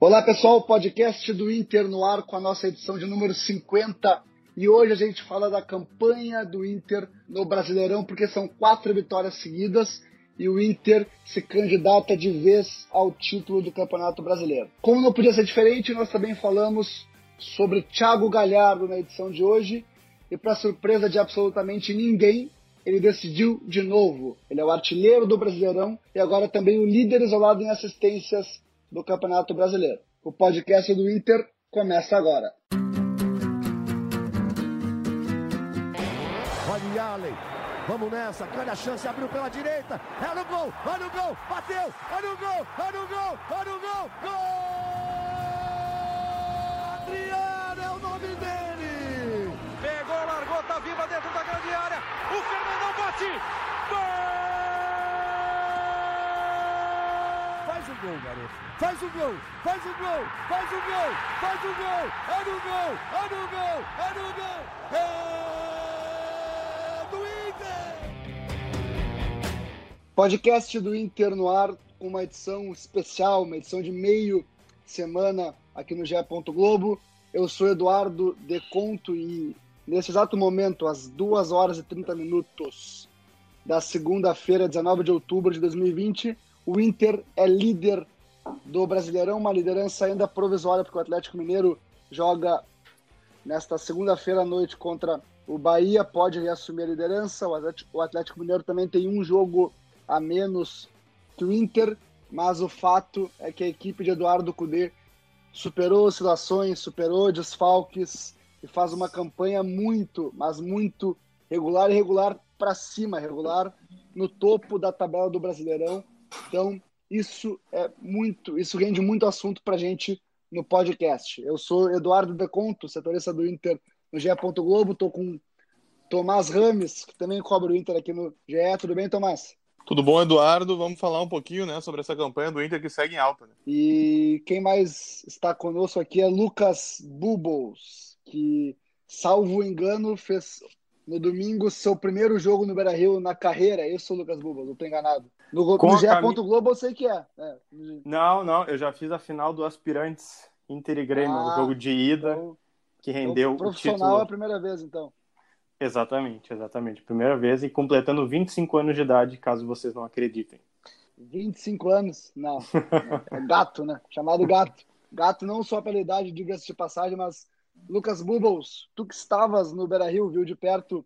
Olá pessoal, podcast do Inter no ar com a nossa edição de número 50 e hoje a gente fala da campanha do Inter no Brasileirão porque são quatro vitórias seguidas e o Inter se candidata de vez ao título do Campeonato Brasileiro. Como não podia ser diferente, nós também falamos sobre Thiago Galhardo na edição de hoje e para surpresa de absolutamente ninguém, ele decidiu de novo. Ele é o artilheiro do Brasileirão e agora também o líder isolado em assistências do Campeonato Brasileiro. O podcast do Inter começa agora. Olha Allen, vamos nessa, grande a chance, abriu pela direita, é no gol, olha o gol, bateu, olha o gol, olha o gol, olha o gol, gol! Adriano é o nome dele! Pegou, largou, tá viva dentro da grande área, o Fernandão bate, gol! Faz o gol, garoto. Faz o gol, faz o gol, faz o gol, faz o gol. É no gol, é no gol, é no gol. É do Inter. Podcast do Inter no ar, com uma edição especial, uma edição de meio semana aqui no GE. Globo. Eu sou Eduardo Deconto e nesse exato momento, às 2 horas e 30 minutos da segunda-feira, 19 de outubro de 2020, o Inter é líder do Brasileirão, uma liderança ainda provisória, porque o Atlético Mineiro joga nesta segunda-feira à noite contra o Bahia, pode reassumir a liderança. O Atlético Mineiro também tem um jogo a menos que o Inter, mas o fato é que a equipe de Eduardo Cudê superou oscilações, superou desfalques e faz uma campanha muito, mas muito regular e regular para cima, regular no topo da tabela do Brasileirão então, isso é muito, isso rende muito assunto para gente no podcast. Eu sou Eduardo Deconto, setorista do Inter no GE. Globo, estou com Tomás Rames, que também cobre o Inter aqui no GE. Tudo bem, Tomás? Tudo bom, Eduardo? Vamos falar um pouquinho né, sobre essa campanha do Inter que segue em alta. Né? E quem mais está conosco aqui é Lucas Bubbles, que, salvo engano, fez no domingo seu primeiro jogo no Beira Rio na carreira. É isso, Lucas Bubbles, não estou enganado. No, no GE. Globo eu sei que é. é. Não, não, eu já fiz a final do Aspirantes Inter e Grêmio, ah, jogo de ida, então, que rendeu então, profissional o título. é a primeira vez, então. Exatamente, exatamente. Primeira vez e completando 25 anos de idade, caso vocês não acreditem. 25 anos? Não. É gato, né? Chamado gato. Gato não só pela idade, diga-se de passagem, mas Lucas Bubbles, tu que estavas no Beira Rio, viu de perto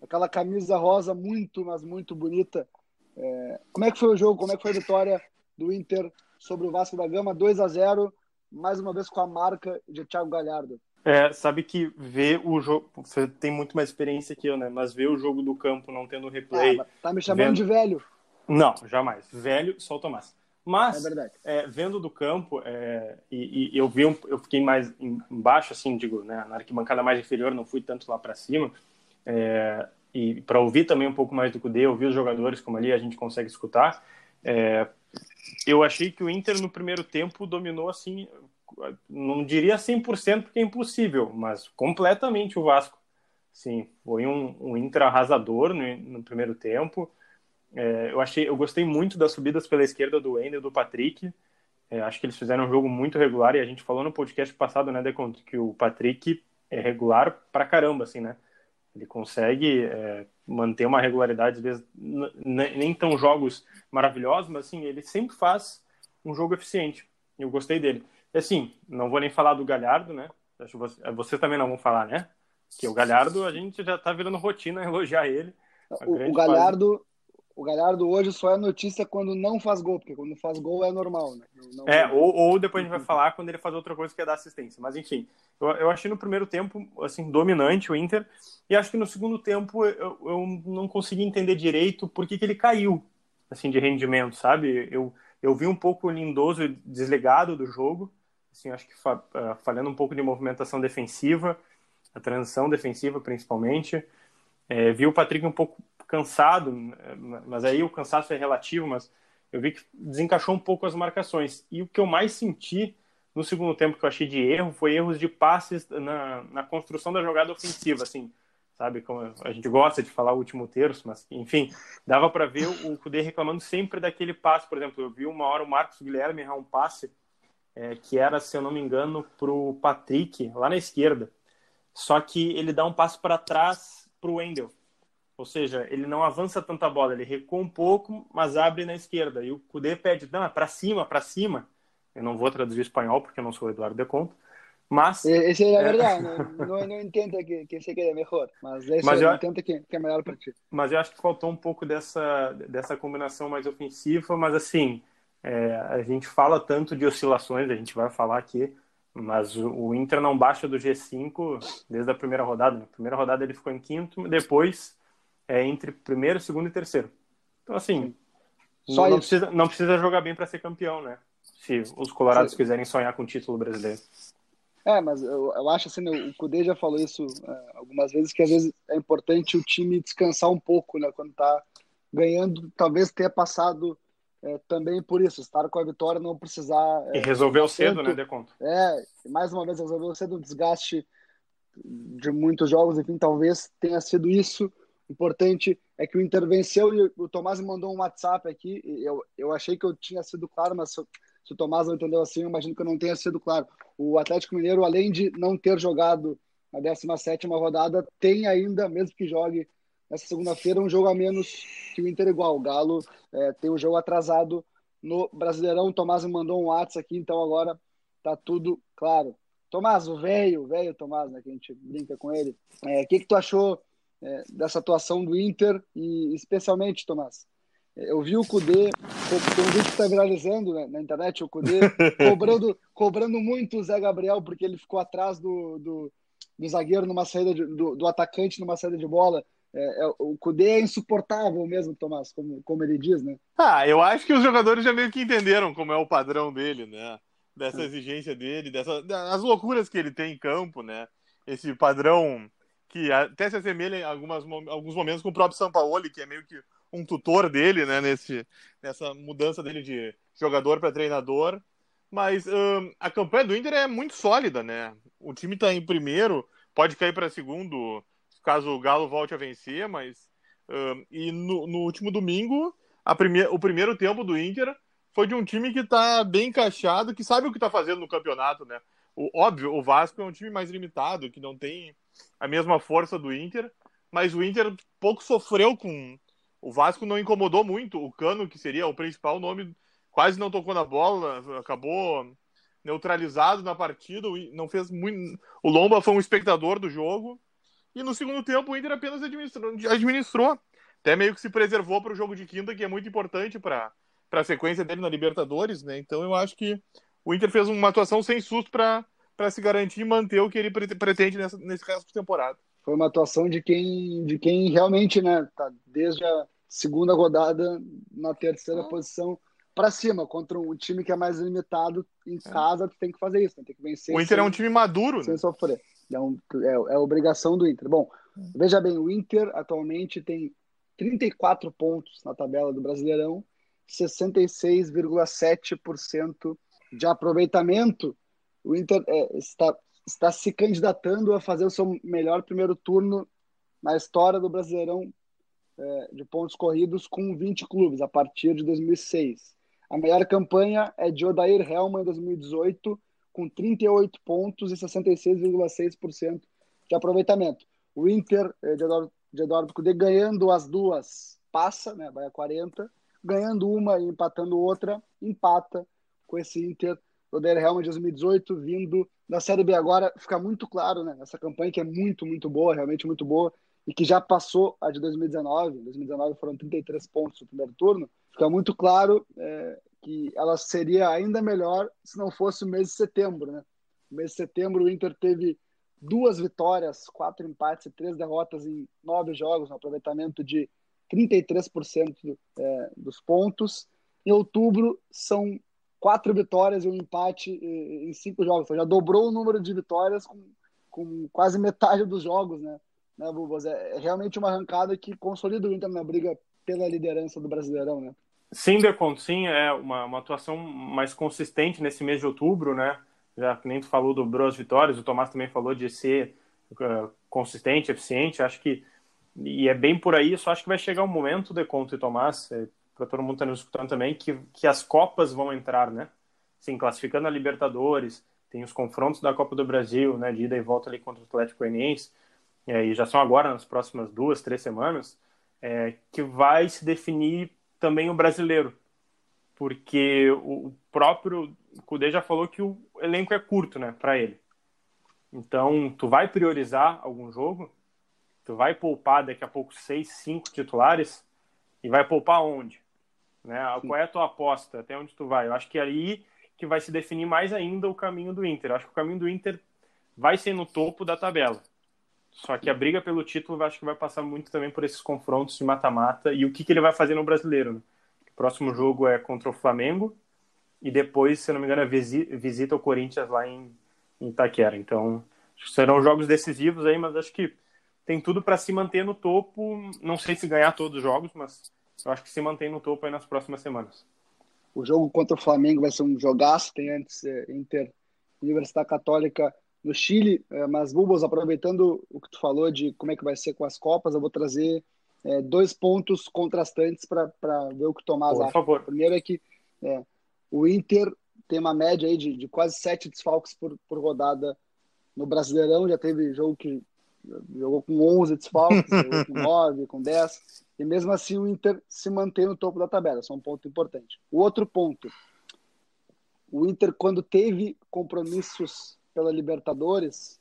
aquela camisa rosa muito, mas muito bonita. É, como é que foi o jogo? Como é que foi a vitória do Inter sobre o Vasco da Gama? 2 a 0 mais uma vez com a marca de Thiago Galhardo. É, sabe que ver o jogo, você tem muito mais experiência que eu, né? Mas ver o jogo do campo não tendo replay. Ah, tá me chamando vendo... de velho? Não, jamais. Velho, só o Tomás. Mas, é é, vendo do campo, é, e, e, eu vi, um, eu fiquei mais embaixo, assim, digo, né, na arquibancada mais inferior, não fui tanto lá para cima. E para ouvir também um pouco mais do Cudê, ouvir os jogadores como ali a gente consegue escutar. É, eu achei que o Inter no primeiro tempo dominou assim, não diria 100% porque é impossível, mas completamente o Vasco. Sim, foi um, um Inter arrasador no, no primeiro tempo. É, eu achei, eu gostei muito das subidas pela esquerda do Wendel do Patrick. É, acho que eles fizeram um jogo muito regular e a gente falou no podcast passado, né, Decon, que o Patrick é regular pra caramba, assim, né? Ele consegue é, manter uma regularidade, às vezes nem tão jogos maravilhosos, mas assim, ele sempre faz um jogo eficiente. Eu gostei dele. E assim, não vou nem falar do Galhardo, né? Acho você, é, você também não vão falar, né? Que o Galhardo, a gente já tá virando rotina elogiar ele. O, o Galhardo, o Galhardo hoje só é notícia quando não faz gol, porque quando faz gol é normal, né? Não, é, ou, ou, depois a gente vai falar quando ele faz outra coisa que é dar assistência. Mas enfim, eu, eu achei no primeiro tempo, assim, dominante o Inter, e acho que no segundo tempo eu, eu não consegui entender direito por que, que ele caiu, assim, de rendimento, sabe? Eu, eu vi um pouco o Lindoso desligado do jogo, assim, acho que fa ah, falhando um pouco de movimentação defensiva, a transição defensiva principalmente. É, vi o Patrick um pouco cansado, mas aí o cansaço é relativo, mas eu vi que desencaixou um pouco as marcações. E o que eu mais senti no segundo tempo que eu achei de erro foi erros de passes na, na construção da jogada ofensiva, assim, sabe? Como a gente gosta de falar o último terço, mas enfim, dava para ver o Cudê reclamando sempre daquele passe, por exemplo, eu vi uma hora o Marcos Guilherme errar um passe é, que era, se eu não me engano, para o Patrick, lá na esquerda. Só que ele dá um passo para trás para o Wendel. Ou seja, ele não avança tanta bola, ele recua um pouco, mas abre na esquerda. E o Kudê pede, não, é para cima, para cima. Eu não vou traduzir espanhol, porque eu não sou o Eduardo de Conto. Mas. Essa é a verdade, não, não, não entenda que, que sei que é melhor, mas esse mas eu, entenda que, que é melhor para ti. Mas eu acho que faltou um pouco dessa, dessa combinação mais ofensiva, mas assim, é, a gente fala tanto de oscilações, a gente vai falar aqui, mas o, o Inter não baixa do G5 desde a primeira rodada. Na primeira rodada ele ficou em quinto, depois é entre primeiro, segundo e terceiro. Então, assim, Só não, não precisa, não precisa jogar bem para ser campeão, né? Se os colorados Sim. quiserem sonhar com o título brasileiro. É, mas eu, eu acho assim, o Cudê já falou isso é, algumas vezes, que às vezes é importante o time descansar um pouco, né? Quando tá ganhando, talvez tenha passado é, também por isso, estar com a vitória, não precisar... É, e resolveu cedo, tanto, né, Deconto? É, mais uma vez resolveu cedo, o desgaste de muitos jogos, enfim, talvez tenha sido isso. Importante é que o Inter venceu e o Tomás mandou um WhatsApp aqui, eu, eu achei que eu tinha sido claro, mas se o Tomás não entendeu assim, eu imagino que eu não tenha sido claro. O Atlético Mineiro, além de não ter jogado na 17 rodada, tem ainda, mesmo que jogue nessa segunda-feira, um jogo a menos que o Inter igual. O Galo é, tem um jogo atrasado no Brasileirão. O Tomás me mandou um WhatsApp aqui, então agora tá tudo claro. Tomás, o velho, velho Tomás, né, que a gente brinca com ele. É, o é, que, que tu achou é, dessa atuação do Inter e especialmente, Tomás, eu vi o Cudê, tem um vídeo que está viralizando né, na internet, o Cudê cobrando, cobrando muito o Zé Gabriel, porque ele ficou atrás do, do, do zagueiro numa saída de, do, do, atacante numa saída de bola. É, é, o Cudê é insuportável mesmo, Tomás, como, como ele diz, né? Ah, eu acho que os jogadores já meio que entenderam como é o padrão dele, né? Dessa exigência dele, dessa, das loucuras que ele tem em campo, né? Esse padrão que até se assemelha em algumas, alguns momentos com o próprio Sampaoli, que é meio que um tutor dele, né, nesse, nessa mudança dele de jogador para treinador. Mas um, a campanha do Inter é muito sólida, né? O time está em primeiro, pode cair para segundo caso o Galo volte a vencer, mas um, e no, no, último domingo prime o primeiro tempo do Inter foi de um time que está bem encaixado, que sabe o que está fazendo no campeonato, né? O, óbvio, o Vasco é um time mais limitado, que não tem a mesma força do Inter, mas o Inter pouco sofreu com o Vasco não incomodou muito. O Cano, que seria o principal nome, quase não tocou na bola, acabou neutralizado na partida, não fez muito. O Lomba foi um espectador do jogo. E no segundo tempo o Inter apenas administrou, administrou. Até meio que se preservou para o jogo de quinta, que é muito importante para a sequência dele na Libertadores, né? Então eu acho que o Inter fez uma atuação sem susto para se garantir e manter o que ele pretende nessa, nesse resto de temporada foi uma atuação de quem, de quem realmente, né, tá desde a segunda rodada na terceira ah. posição para cima, contra um time que é mais limitado em é. casa, tu tem que fazer isso, né? tem que vencer. O Inter sem, é um time maduro, sem né? sofrer. É, um, é, é obrigação do Inter. Bom, hum. veja bem, o Inter atualmente tem 34 pontos na tabela do Brasileirão, 66,7% de aproveitamento. O Inter é, está está se candidatando a fazer o seu melhor primeiro turno na história do Brasileirão é, de pontos corridos com 20 clubes, a partir de 2006. A melhor campanha é de Odair Helman em 2018, com 38 pontos e 66,6% de aproveitamento. O Inter é, de Eduardo, de Eduardo Cudê ganhando as duas passa, né, vai a 40, ganhando uma e empatando outra, empata com esse Inter do Odair Helman de 2018, vindo da Série B agora fica muito claro, né? Essa campanha que é muito, muito boa, realmente muito boa, e que já passou a de 2019. Em 2019 foram 33 pontos no primeiro turno. Fica muito claro é, que ela seria ainda melhor se não fosse o mês de setembro, né? No mês de setembro, o Inter teve duas vitórias, quatro empates e três derrotas em nove jogos, um aproveitamento de 33% é, dos pontos. Em outubro, são quatro vitórias e um empate em cinco jogos. Então, já dobrou o número de vitórias com, com quase metade dos jogos, né? né? É, é realmente uma arrancada que consolida o Inter na briga pela liderança do Brasileirão, né? Sim, Deconto, sim, é uma, uma atuação mais consistente nesse mês de outubro, né? Já que nem tu falou do as vitórias, o Tomás também falou de ser uh, consistente, eficiente, acho que e é bem por aí, só acho que vai chegar um momento, Deconto e Tomás, é, para todo mundo estar tá nos escutando também, que, que as Copas vão entrar, né? sim, classificando a Libertadores, tem os confrontos da Copa do Brasil, né, de ida e volta ali contra o Atlético Goianiense, é, e já são agora nas próximas duas, três semanas, é, que vai se definir também o brasileiro, porque o próprio Cudê já falou que o elenco é curto, né, para ele. Então, tu vai priorizar algum jogo, tu vai poupar daqui a pouco seis, cinco titulares e vai poupar onde? Né? Qual é a tua aposta? Até onde tu vai? Eu acho que é aí que vai se definir mais ainda o caminho do Inter. Eu acho que o caminho do Inter vai ser no topo da tabela. Só que a briga pelo título eu acho que vai passar muito também por esses confrontos de mata-mata e o que, que ele vai fazer no brasileiro. Né? O próximo jogo é contra o Flamengo e depois, se não me engano, é visita o Corinthians lá em, em Itaquera. Então, serão jogos decisivos aí, mas acho que tem tudo para se manter no topo. Não sei se ganhar todos os jogos, mas eu acho que se mantém no topo aí nas próximas semanas. O jogo contra o Flamengo vai ser um jogaço. Tem antes é, Inter Universidade Católica no Chile. É, mas, Bubos, aproveitando o que tu falou de como é que vai ser com as Copas, eu vou trazer é, dois pontos contrastantes para ver o que o Tomás Por. Favor. O primeiro é que é, o Inter tem uma média aí de, de quase sete desfalques por, por rodada no Brasileirão. Já teve jogo que jogou com 11 desfalques, jogou com 9, com 10, e mesmo assim o Inter se mantém no topo da tabela, isso é um ponto importante. O outro ponto, o Inter quando teve compromissos pela Libertadores,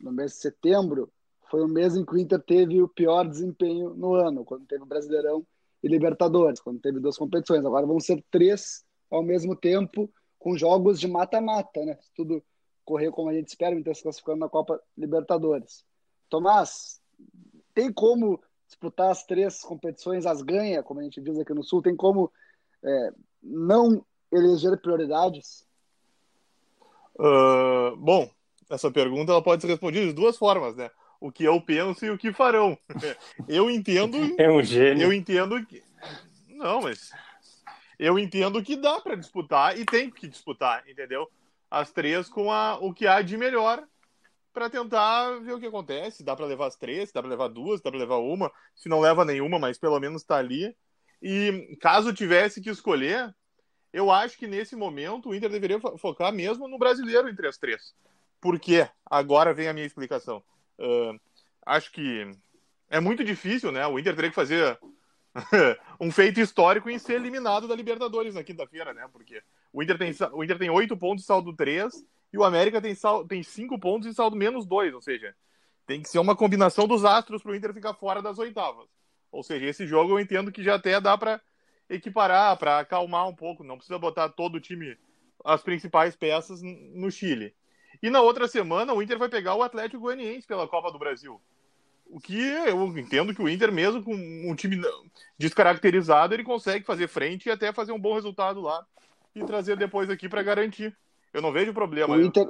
no mês de setembro, foi o mês em que o Inter teve o pior desempenho no ano, quando teve o Brasileirão e Libertadores, quando teve duas competições. Agora vão ser três ao mesmo tempo, com jogos de mata-mata, né? Tudo correr como a gente espera, o Inter se classificando na Copa Libertadores. Tomás, tem como disputar as três competições, as ganha, como a gente diz aqui no Sul, tem como é, não eleger prioridades? Uh, bom, essa pergunta ela pode ser respondida de duas formas, né? O que eu penso e o que farão. Eu entendo. É um gênio. Eu entendo que. Não, mas. Eu entendo que dá para disputar e tem que disputar, entendeu? As três com a, o que há de melhor para tentar ver o que acontece. Dá para levar as três, dá para levar duas, dá para levar uma. Se não leva nenhuma, mas pelo menos está ali. E caso tivesse que escolher, eu acho que nesse momento o Inter deveria focar mesmo no brasileiro entre as três. Por quê? Agora vem a minha explicação. Uh, acho que é muito difícil, né? O Inter teria que fazer um feito histórico em ser eliminado da Libertadores na quinta-feira, né? Porque o Inter tem, o Inter tem 8 pontos e saldo 3, e o América tem, sal, tem 5 pontos e saldo menos 2, ou seja, tem que ser uma combinação dos astros para o Inter ficar fora das oitavas. Ou seja, esse jogo eu entendo que já até dá para equiparar, para acalmar um pouco, não precisa botar todo o time, as principais peças no Chile. E na outra semana o Inter vai pegar o Atlético Goianiense pela Copa do Brasil. O que eu entendo que o Inter, mesmo com um time descaracterizado, ele consegue fazer frente e até fazer um bom resultado lá e trazer depois aqui para garantir. Eu não vejo problema. O Inter,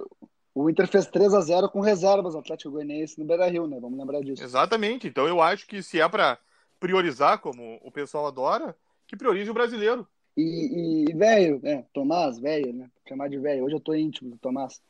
o Inter fez 3 a 0 com reservas Atlético Goianiense no Beira-Rio, né? Vamos lembrar disso. Exatamente. Então eu acho que se é para priorizar, como o pessoal adora, que priorize o brasileiro. E, e velho, né? Tomás, velho, né? Chamar de velho. Hoje eu tô íntimo do Tomás.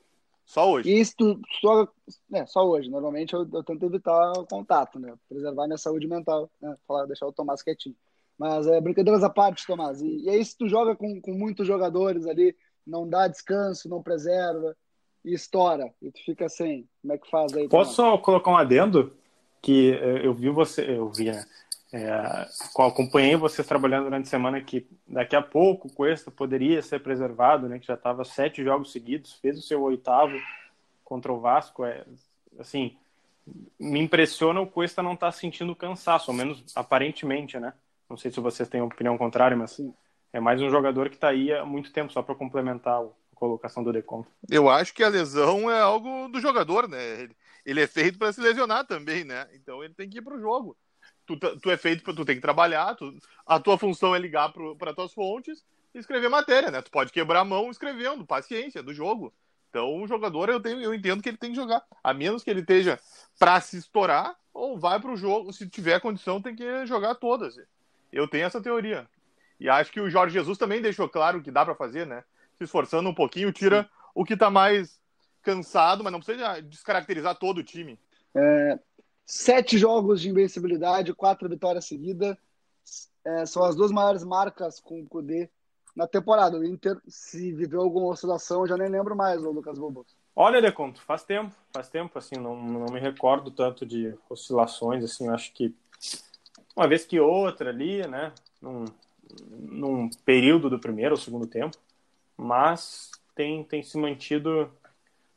Só hoje. E isso só, é, só hoje. Normalmente eu, eu, tento evitar o contato, né? Preservar minha saúde mental, né? Falar, deixar o Tomás quietinho. Mas é brincadeiras à parte, Tomás. E, e aí, se tu joga com, com muitos jogadores ali, não dá descanso, não preserva, e estoura, e tu fica sem. Como é que faz aí? Posso Tomás? só colocar um adendo? Que é, eu vi você, eu vi, né? É, acompanhei vocês trabalhando durante a semana que daqui a pouco o Cuesta poderia ser preservado, né? Que já estava sete jogos seguidos, fez o seu oitavo contra o Vasco. É, assim, me impressiona o Cuesta não estar tá sentindo cansaço, ao menos aparentemente, né? Não sei se vocês têm opinião contrária, mas é mais um jogador que está aí há muito tempo, só para complementar a colocação do Deconto. Eu acho que a lesão é algo do jogador, né? Ele é feito para se lesionar também, né? Então ele tem que ir para o jogo. Tu, tu, é feito tu tem que trabalhar, tu, a tua função é ligar para tuas fontes e escrever matéria, né? Tu pode quebrar a mão escrevendo, paciência do jogo. Então o jogador eu tenho, eu entendo que ele tem que jogar, a menos que ele esteja para se estourar ou vai para o jogo, se tiver condição tem que jogar todas. Eu tenho essa teoria. E acho que o Jorge Jesus também deixou claro que dá para fazer, né? Se esforçando um pouquinho, tira Sim. o que está mais cansado, mas não precisa descaracterizar todo o time. É, sete jogos de invencibilidade, quatro vitórias seguidas. É, são as duas maiores marcas com o Kudê na temporada. O Inter, se viveu alguma oscilação, eu já nem lembro mais, o Lucas Bobos. Olha, Deconto, faz tempo, faz tempo, assim, não, não me recordo tanto de oscilações, assim, eu acho que uma vez que outra ali, né, num, num período do primeiro ou segundo tempo, mas tem, tem se mantido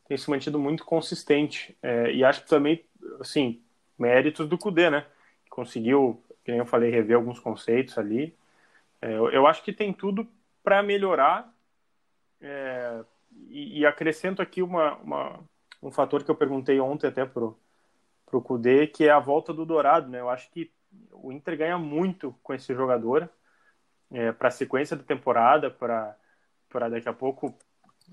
tem se mantido muito consistente, é, e acho que também, assim, méritos do Cudê, né, conseguiu, como eu falei, rever alguns conceitos ali, é, eu, eu acho que tem tudo para melhorar, é, e, e, acrescento aqui uma, uma, um fator que eu perguntei ontem até pro, pro Cudê, que é a volta do Dourado, né? Eu acho que o Inter ganha muito com esse jogador é, para a sequência da temporada, para daqui a pouco,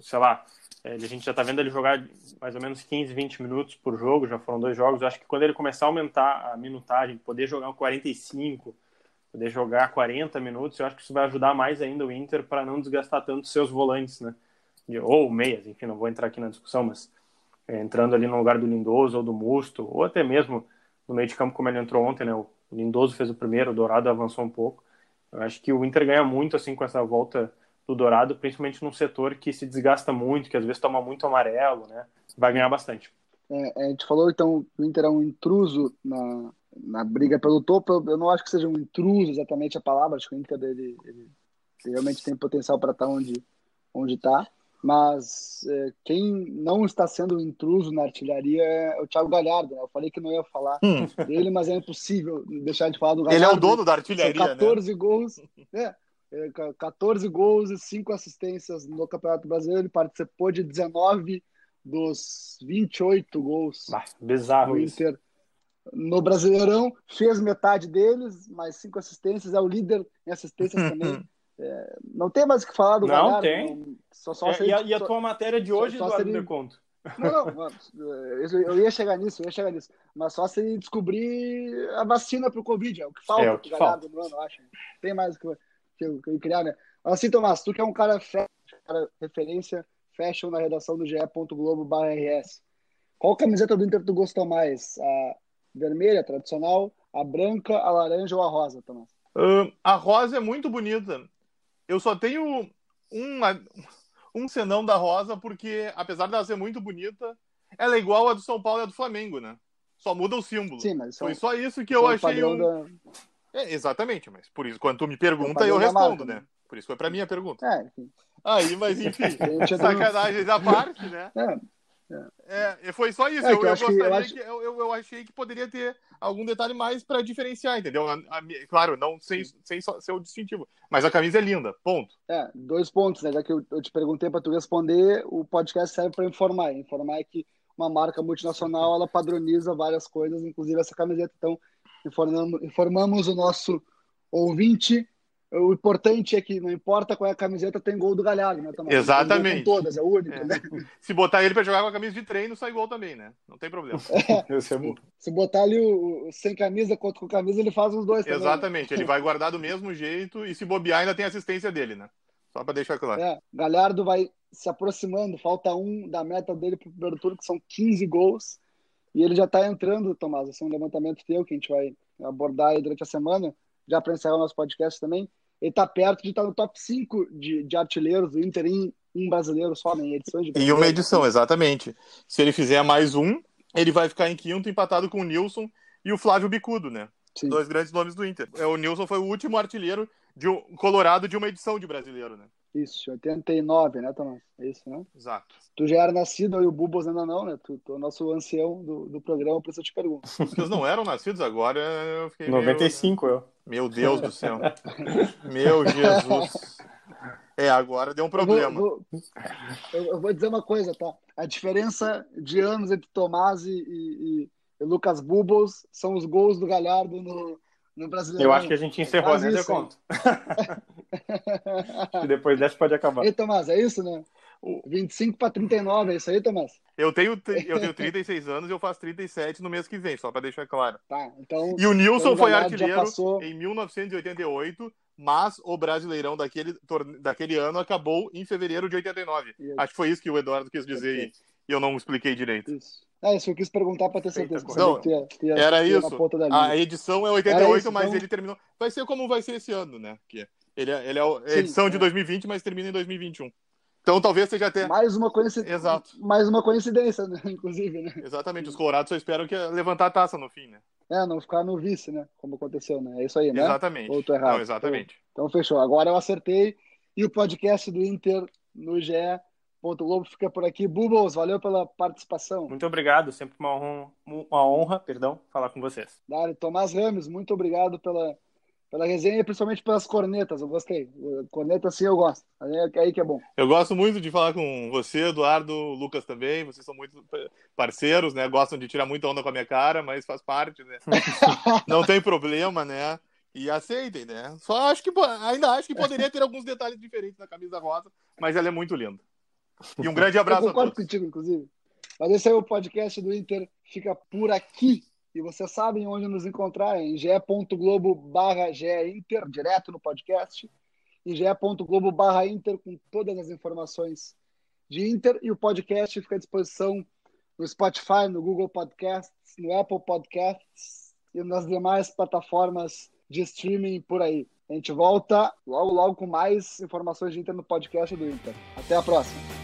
sei lá, é, a gente já está vendo ele jogar mais ou menos 15, 20 minutos por jogo, já foram dois jogos. Acho que quando ele começar a aumentar a minutagem, poder jogar 45, poder jogar 40 minutos, eu acho que isso vai ajudar mais ainda o Inter para não desgastar tanto seus volantes, né? ou meias, enfim, não vou entrar aqui na discussão, mas é, entrando ali no lugar do Lindoso ou do Musto, ou até mesmo no meio de campo como ele entrou ontem, né? O Lindoso fez o primeiro, o Dourado avançou um pouco. Eu acho que o Inter ganha muito assim com essa volta do Dourado, principalmente num setor que se desgasta muito, que às vezes toma muito amarelo, né? Vai ganhar bastante. É, a gente falou então que o Inter é um intruso na, na briga pelo topo. Eu não acho que seja um intruso exatamente a palavra. Acho que o Inter ele, ele realmente tem potencial para estar onde onde está. Mas é, quem não está sendo um intruso na artilharia é o Thiago Galhardo. Né? Eu falei que não ia falar hum. dele, mas é impossível deixar de falar do Galhardo. Ele é o dono da artilharia. São 14 né? gols. É, 14 é, gols e 5 assistências no Campeonato Brasileiro. Ele participou de 19 dos 28 gols. Ah, bizarro Inter isso. no Brasileirão. Fez metade deles, mais 5 assistências. É o líder em assistências também. É, não tem mais o que falar do Não Galhardo, tem. Não, só, só é, e, a, e, a, tua matéria de hoje, só, Eduardo, conto. Não, não, eu ia chegar nisso, eu ia chegar nisso. Mas só se ele descobrir a vacina para o Covid, é o que falta é, o que Galhardo no ano, eu acho. Tem mais o que, que, eu, que criar, né? Assim, Tomás, tu que é um cara, fashion, cara referência fashion na redação do ge.globo.rs. Qual camiseta do Inter tu gostou mais? A vermelha, tradicional, a branca, a laranja ou a rosa, Tomás? Uh, a rosa é muito bonita eu só tenho um, um senão da Rosa, porque apesar dela ser muito bonita, ela é igual a do São Paulo e a do Flamengo, né? Só muda o símbolo. Sim, mas Foi só isso que eu achei. Um... Da... É, exatamente, mas por isso, quando tu me pergunta, eu respondo, né? né? Por isso foi pra mim a pergunta. É, enfim. Aí, mas enfim, sacanagens à parte, né? É. É. é, foi só isso. É, eu, eu, gostaria que, eu, acho... que eu, eu, achei que poderia ter algum detalhe mais para diferenciar, entendeu? A, a, claro, não sem, sem ser o distintivo. Mas a camisa é linda, ponto. É, dois pontos, né? Já que eu, eu te perguntei para tu responder, o podcast serve para informar. Informar que uma marca multinacional ela padroniza várias coisas, inclusive essa camiseta. Então, informamos, informamos o nosso ouvinte o importante é que não importa qual é a camiseta, tem gol do Galhardo, né? Também. Exatamente. todas, é o único, é. né? Se botar ele para jogar com a camisa de treino, sai gol também, né? Não tem problema. É. é se botar ali o, o, sem camisa contra com camisa, ele faz os dois também. Né? Exatamente, ele vai guardar do mesmo jeito e se bobear ainda tem assistência dele, né? Só para deixar claro. É, Galhardo vai se aproximando, falta um da meta dele pro primeiro turno, que são 15 gols. E ele já está entrando, Tomás, esse é um levantamento teu que a gente vai abordar aí durante a semana já para encerrar o nosso podcast também, ele está perto de estar no top 5 de, de artilheiros do Inter em um brasileiro só, né, em edições de Em uma edição, exatamente. Se ele fizer mais um, ele vai ficar em quinto, empatado com o Nilson e o Flávio Bicudo, né? Sim. Dois grandes nomes do Inter. É, o Nilson foi o último artilheiro de um, colorado de uma edição de brasileiro, né? Isso, 89, né, Tomás? É isso, né? Exato. Tu já era nascido e o Bubos ainda não, né? Tu, tu é o nosso ancião do, do programa, por isso eu te pergunto. Vocês não eram nascidos agora, eu fiquei 95 meio... eu. Meu Deus do céu. Meu Jesus. É, agora deu um problema. Eu vou, vou, eu vou dizer uma coisa, tá? A diferença de anos entre Tomás e, e, e Lucas Bubos são os gols do Galhardo no, no Brasileiro. Eu acho que a gente encerrou, né? Deu conta. e depois dessa pode acabar. E Tomás, é isso, né? 25 para 39, é isso aí, Tomás? Eu tenho, eu tenho 36 anos e eu faço 37 no mês que vem, só para deixar claro. Tá, então. E o Nilson então, foi artilheiro passou... em 1988, mas o Brasileirão daquele, daquele ano acabou em fevereiro de 89. Isso. Acho que foi isso que o Eduardo quis dizer e eu não expliquei direito. Isso. É, isso eu quis perguntar para ter certeza. Não, que era isso. A edição é 88, mas então... ele terminou. Vai ser como vai ser esse ano, né? Que Ele é, ele é a edição de 2020, é. mas termina em 2021. Então talvez seja até. Mais uma coincidência. Exato. Mais uma coincidência, né? inclusive, né? Exatamente. Os Colorados só esperam que levantar a taça no fim, né? É, não ficar no vice, né? Como aconteceu, né? É isso aí, né? Exatamente. Ou tô errado? Não, exatamente. Então, então, fechou. Agora eu acertei. E o podcast do Inter no GE. Globo fica por aqui. Bubbles, valeu pela participação. Muito obrigado, sempre uma honra, uma honra perdão, falar com vocês. Dário, Tomás Rames, muito obrigado pela, pela resenha e principalmente pelas cornetas, eu gostei. Corneta sim eu gosto, é aí que é bom. Eu gosto muito de falar com você, Eduardo, Lucas também, vocês são muito parceiros, né? Gostam de tirar muita onda com a minha cara, mas faz parte, né? Não tem problema, né? E aceitem, né? Só acho que ainda acho que poderia ter alguns detalhes diferentes na camisa rosa, mas ela é muito linda. E um grande abraço eu concordo contigo, inclusive. Mas esse é o podcast do Inter, fica por aqui. E vocês sabem onde nos encontrar em ge.globo barra Inter, direto no podcast, e ge.globo barra Inter com todas as informações de Inter. E o podcast fica à disposição no Spotify, no Google Podcasts, no Apple Podcasts e nas demais plataformas de streaming por aí. A gente volta logo, logo com mais informações de Inter no podcast do Inter. Até a próxima.